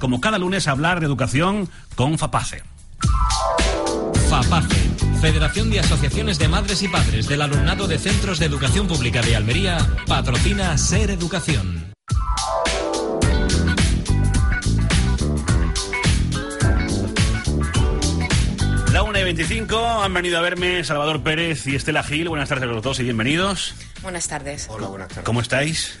Como cada lunes hablar de educación con FAPACE. FAPACE, Federación de Asociaciones de Madres y Padres del Alumnado de Centros de Educación Pública de Almería, patrocina Ser Educación. La 1 y 25 han venido a verme Salvador Pérez y Estela Gil. Buenas tardes a los dos y bienvenidos. Buenas tardes. Hola, buenas tardes. ¿Cómo estáis?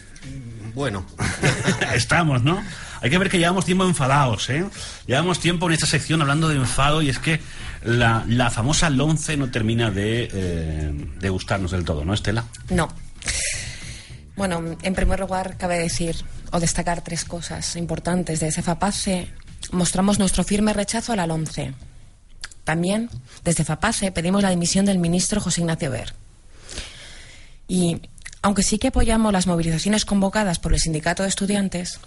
Bueno, Estamos, ¿no? Hay que ver que llevamos tiempo enfadados, ¿eh? Llevamos tiempo en esta sección hablando de enfado y es que la, la famosa Lonce no termina de, eh, de gustarnos del todo, ¿no, Estela? No. Bueno, en primer lugar, cabe decir o destacar tres cosas importantes. Desde FAPACE mostramos nuestro firme rechazo a la LOMCE. También, desde FAPACE, pedimos la dimisión del ministro José Ignacio Ver. Y, aunque sí que apoyamos las movilizaciones convocadas por el sindicato de estudiantes,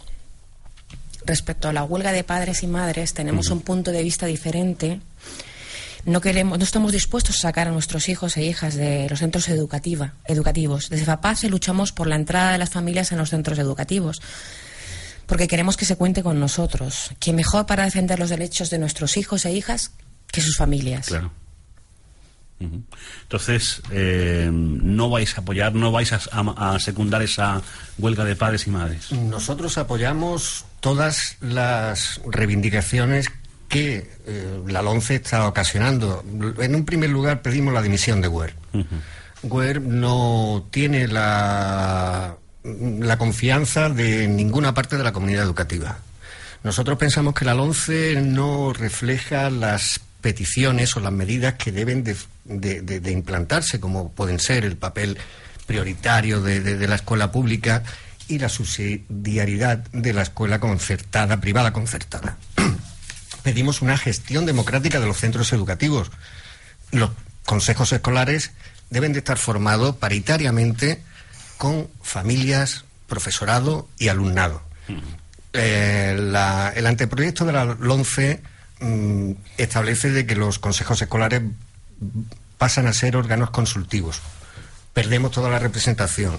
respecto a la huelga de padres y madres, tenemos un punto de vista diferente. No, queremos, no estamos dispuestos a sacar a nuestros hijos e hijas de los centros educativa, educativos. Desde FAPACE luchamos por la entrada de las familias en los centros educativos, porque queremos que se cuente con nosotros. ¿Quién mejor para defender los derechos de nuestros hijos e hijas que sus familias? Claro. Entonces, eh, no vais a apoyar, no vais a, a- a secundar esa huelga de padres y madres. nosotros apoyamos todas las reivindicaciones que eh, la LONCE está ocasionando. En un primer lugar pedimos la dimisión de Guer. Guer no tiene la, la confianza de ninguna parte de la comunidad educativa. Nosotros pensamos que la LONCE no refleja las peticiones o las medidas que deben de, de- de- de implantarse, como pueden ser el papel prioritario de, de- de la escuela pública y la subsidiariedad de la escuela concertada, privada concertada. Pedimos una gestión democrática de los centros educativos. Los consejos escolares deben de estar formados paritariamente con familias, profesorado y alumnado. Eh, la- el anteproyecto de la LONCE mm, establece de que los consejos escolares pasan a ser órganos consultivos. Perdemos toda la representación.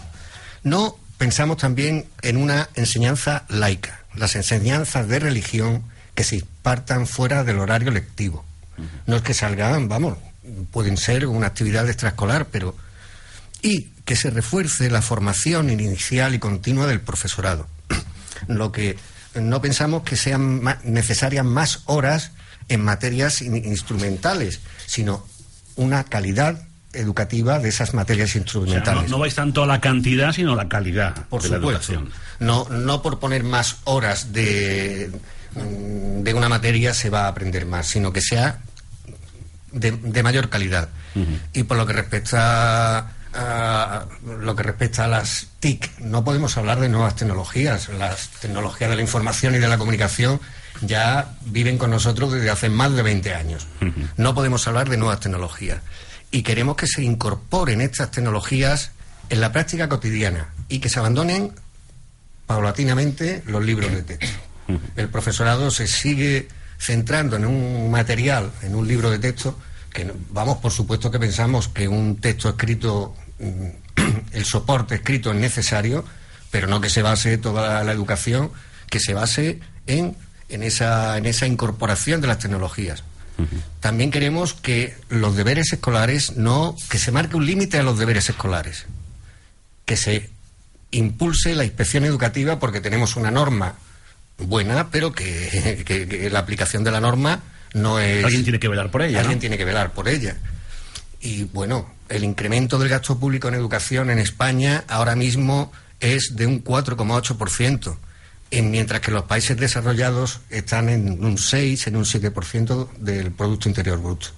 No pensamos también en una enseñanza laica, las enseñanzas de religión que se impartan fuera del horario lectivo. No es que salgan, vamos, pueden ser una actividad extraescolar, pero y que se refuerce la formación inicial y continua del profesorado. Lo que no pensamos que sean necesarias más horas en materias in- instrumentales, sino una calidad educativa de esas materias O sea, instrumentales. no, no vais tanto a la cantidad, sino a la calidad Por de la supuesto. educación. No, no por poner más horas de, mm, de una materia se va a aprender más, sino que sea de, de mayor calidad. Y por lo que respecta a lo que respecta a las TIC, no podemos hablar de nuevas tecnologías. Las tecnologías de la información y de la comunicación ya viven con nosotros desde hace más de 20 años. No podemos hablar de nuevas tecnologías. Y queremos que se incorporen estas tecnologías en la práctica cotidiana y que se abandonen paulatinamente los libros de texto. El profesorado se sigue centrando en un material, en un libro de texto, que vamos, por supuesto que pensamos que un texto escrito, el soporte escrito es necesario, pero no que se base toda la educación, que se base en, en, esa, en esa incorporación de las tecnologías. También queremos que los deberes escolares no, que se marque un límite a los deberes escolares que se impulse la inspección educativa porque tenemos una norma buena, pero que, que- que la aplicación de la norma no es... Alguien tiene que velar por ella, Alguien ¿no? tiene que velar por ella. Y bueno, el incremento del gasto público en educación en España ahora mismo es de un 4,8%, en- mientras que los países desarrollados están en un 6, en un 7% del Producto Interior Bruto.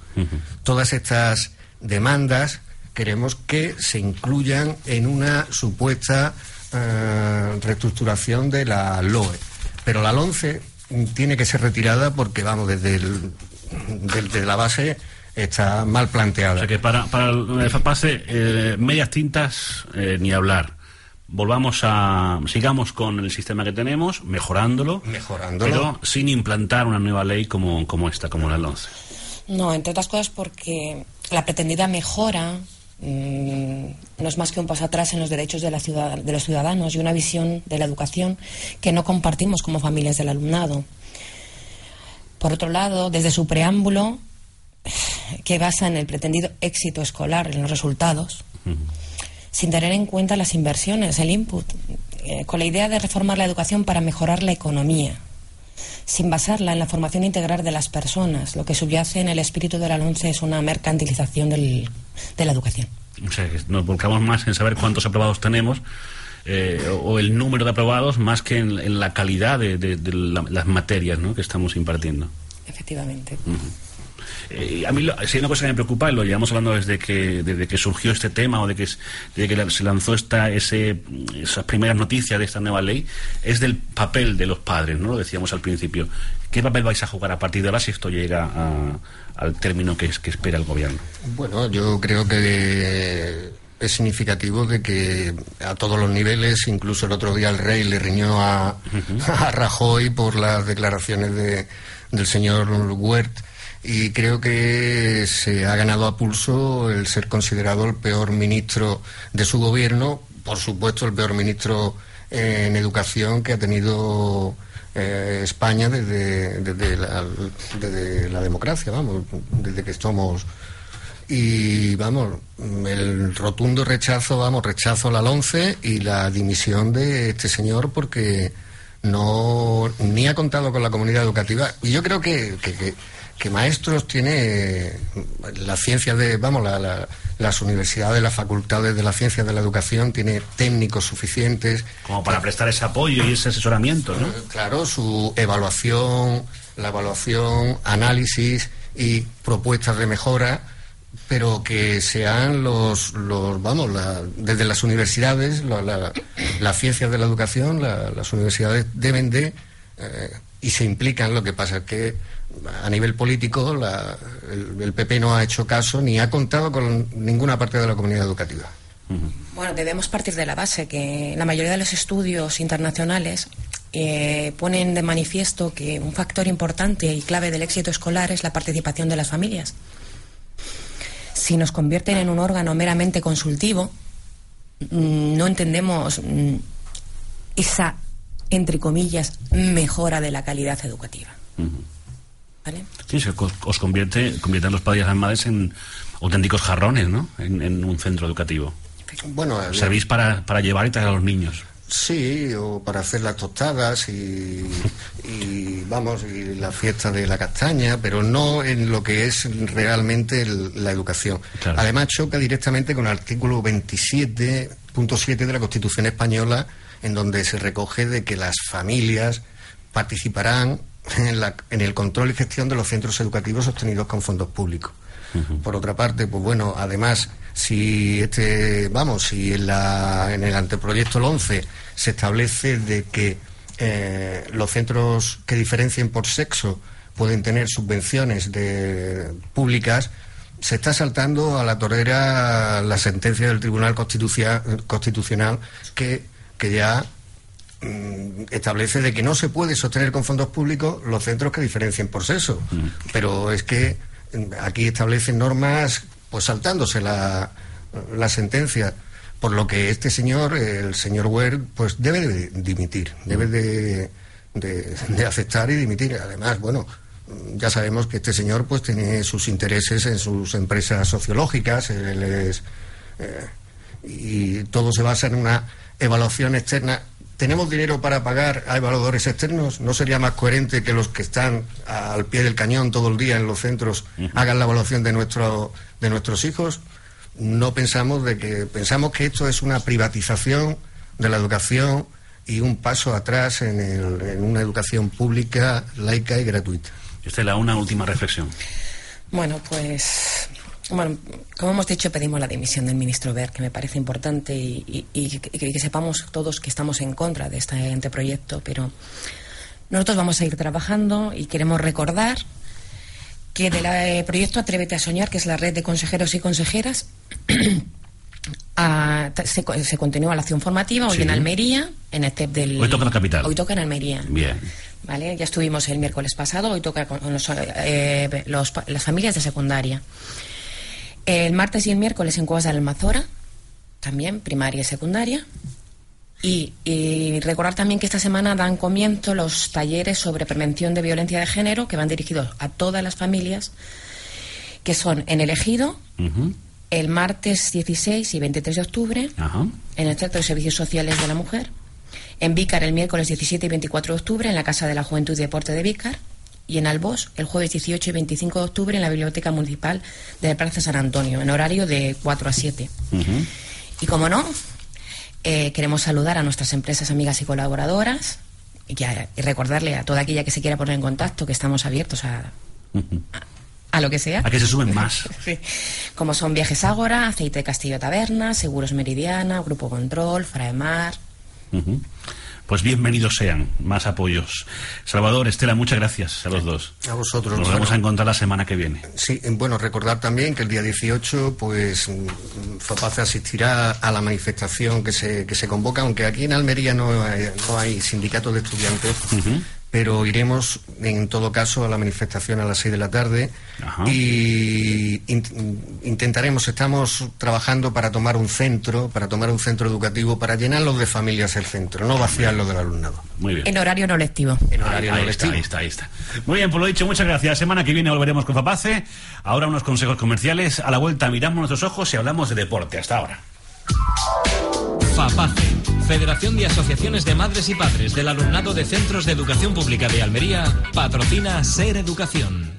Todas estas demandas queremos que se incluyan en una supuesta eh, reestructuración de la LOE. Pero la LONCE tiene que ser retirada porque, vamos, desde, desde la base está mal planteada. O sea que para, para el FAPACE, eh, medias tintas, eh, ni hablar. Volvamos a. Sigamos con el sistema que tenemos, mejorándolo. Mejorándolo. Pero sin implantar una nueva ley como, como esta, como la 11. No, entre otras cosas porque la pretendida mejora mm, no es más que un paso atrás en los derechos de, la ciudad, de los ciudadanos y una visión de la educación que no compartimos como familias del alumnado. Por otro lado, desde su preámbulo, que basa en el pretendido éxito escolar, en los resultados, sin tener en cuenta las inversiones, el input, eh, con la idea de reformar la educación para mejorar la economía, sin basarla en la formación integral de las personas. Lo que subyace en el espíritu de la LONCE es una mercantilización del, de la educación. O sea, nos volcamos más en saber cuántos aprobados tenemos. Eh, o el número de aprobados más que en, la calidad de, las materias ¿no? que estamos impartiendo. Efectivamente. Eh, a mí si hay una cosa que me preocupa, y lo llevamos hablando desde que, desde que surgió este tema o de que, que se lanzó esta, ese, esas primeras noticias de esta nueva ley, es del papel de los padres, ¿no? Lo decíamos al principio. ¿Qué papel vais a jugar a partir de ahora si esto llega al término que, que espera el gobierno? Bueno, yo creo que es significativo de que a todos los niveles, incluso el otro día el rey le riñó a, a Rajoy por las declaraciones de, del señor Huert y creo que se ha ganado a pulso el ser considerado el peor ministro de su gobierno, por supuesto el peor ministro en educación que ha tenido eh, España desde, desde, la, democracia, vamos, desde que somos y vamos, el rotundo rechazo, vamos, rechazo a la LONCE y la dimisión de este señor porque no ni ha contado con la comunidad educativa. Y yo creo que maestros tiene la ciencia de, vamos, las universidades, las facultades de la ciencia de la educación, tiene técnicos suficientes. Como para prestar ese apoyo y ese asesoramiento, ¿no? Claro, su evaluación, la evaluación, análisis y propuestas de mejora, pero que sean los, los vamos, desde las universidades, las ciencias de la educación, las universidades deben de, eh, y se implican, lo que pasa es que a nivel político el, PP no ha hecho caso ni ha contado con ninguna parte de la comunidad educativa. Bueno, debemos partir de la base que la mayoría de los estudios internacionales eh, ponen de manifiesto que un factor importante y clave del éxito escolar es la participación de las familias. Si nos convierten en un órgano meramente consultivo, mm, no entendemos mm, esa, entre comillas, mejora de la calidad educativa. Sí, se os convierte, convierten los padres y las madres en auténticos jarrones, ¿no? En, un centro educativo. Bueno, eh, servís para, para llevar y traer a los niños. Sí, o para hacer las tostadas y, vamos, y la fiesta de la castaña, pero no en lo que es realmente la educación. Además, choca directamente con el artículo 27.7 de la Constitución Española, en donde se recoge de que las familias participarán en, el control y gestión de los centros educativos sostenidos con fondos públicos. Por otra parte, pues bueno, además, si este, vamos, si en, la, en el anteproyecto 11 se establece de que eh, los centros que diferencien por sexo pueden tener subvenciones de, públicas, se está saltando a la torera la sentencia del Tribunal Constitucional que, que ya Mm, establece de que no se puede sostener con fondos públicos los centros que diferencien por sexo. Mm. Pero es que mm, aquí establecen normas, pues saltándose la, la sentencia. Por lo que este señor, el señor Ware, pues debe de dimitir, debe de, de, aceptar y dimitir. Además, bueno, ya sabemos que este señor pues tiene sus intereses en sus empresas sociológicas, él es, eh, y todo se basa en una evaluación externa ¿Tenemos dinero para pagar a evaluadores externos? ¿No sería más coherente que los que están al pie del cañón todo el día en los centros hagan la evaluación de, nuestro, de nuestros hijos? No pensamos de que pensamos que esto es una privatización de la educación y un paso atrás en, en una educación pública, laica y gratuita. Esta es la una última reflexión. Bueno, pues bueno, como hemos dicho, pedimos la dimisión del ministro Ver, que me parece importante y, que, sepamos todos que estamos en contra de este anteproyecto, pero Nosotros vamos a ir trabajando y queremos recordar que del eh, proyecto Atrévete a Soñar, que es la red de consejeros y consejeras, a- se, se continúa la acción formativa hoy Sí. en Almería, en el TEP del... Hoy toca en la capital. Hoy toca en Almería. Bien. ¿Vale? Ya estuvimos el miércoles pasado, hoy toca con los, eh, los las familias de secundaria. El martes y el miércoles en Cuevas de Almazora, también primaria y secundaria. Y, y recordar también que esta semana dan comienzo los talleres sobre prevención de violencia de género que van dirigidos a todas las familias, que son en el Ejido, el martes 16 y 23 de octubre, en el Centro de Servicios Sociales de la Mujer, en Vícar el miércoles 17 y 24 de octubre en la Casa de la Juventud y Deporte de Vícar y en Albos el jueves 18 y 25 de octubre en la Biblioteca Municipal de la Plaza San Antonio en horario de 4 a 7. Ujú. Y como no, eh, queremos saludar a nuestras empresas amigas y colaboradoras y, recordarle a toda aquella que se quiera poner en contacto que estamos abiertos a, a lo que sea. A que se suben más. Sí. Como son Viajes Ágora, Aceite Castillo Taberna, Seguros Meridiana, Grupo Control, Fraemar. Pues bienvenidos sean, más apoyos. Salvador, Estela, muchas gracias a los dos. A vosotros. Nos vamos Bueno. a encontrar la semana que viene. Sí, eh, bueno, recordar también que el día 18, pues, mm, FAPACE asistirá a la manifestación que se, que se convoca, aunque aquí en Almería no hay, no hay sindicatos de estudiantes, pero iremos, en todo caso, a la manifestación a las 6 de la tarde Ajá. y in- intentaremos, estamos trabajando para tomar un centro, para tomar un centro educativo, para llenarlo de familias el centro, no vaciarlo del alumnado. Muy bien. En horario no lectivo. En Ahí, horario no ahí está, lectivo. ahí está, ahí está. Muy bien, por lo dicho, muchas gracias. La semana que viene volveremos con Fapace. Ahora unos consejos comerciales. A la vuelta miramos nuestros ojos y hablamos de deporte. Hasta ahora. FAPACE, Federación de Asociaciones de Madres y Padres del Alumnado de Centros de Educación Pública de Almería, patrocina Ser Educación.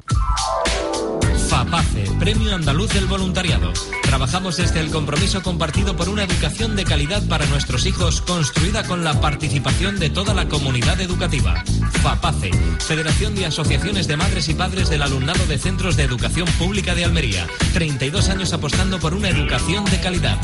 FAPACE, Premio Andaluz del Voluntariado. Trabajamos desde el compromiso compartido por una educación de calidad para nuestros hijos, construida con la participación de toda la comunidad educativa. FAPACE, Federación de Asociaciones de Madres y Padres del Alumnado de Centros de Educación Pública de Almería. 32 años apostando por una educación de calidad.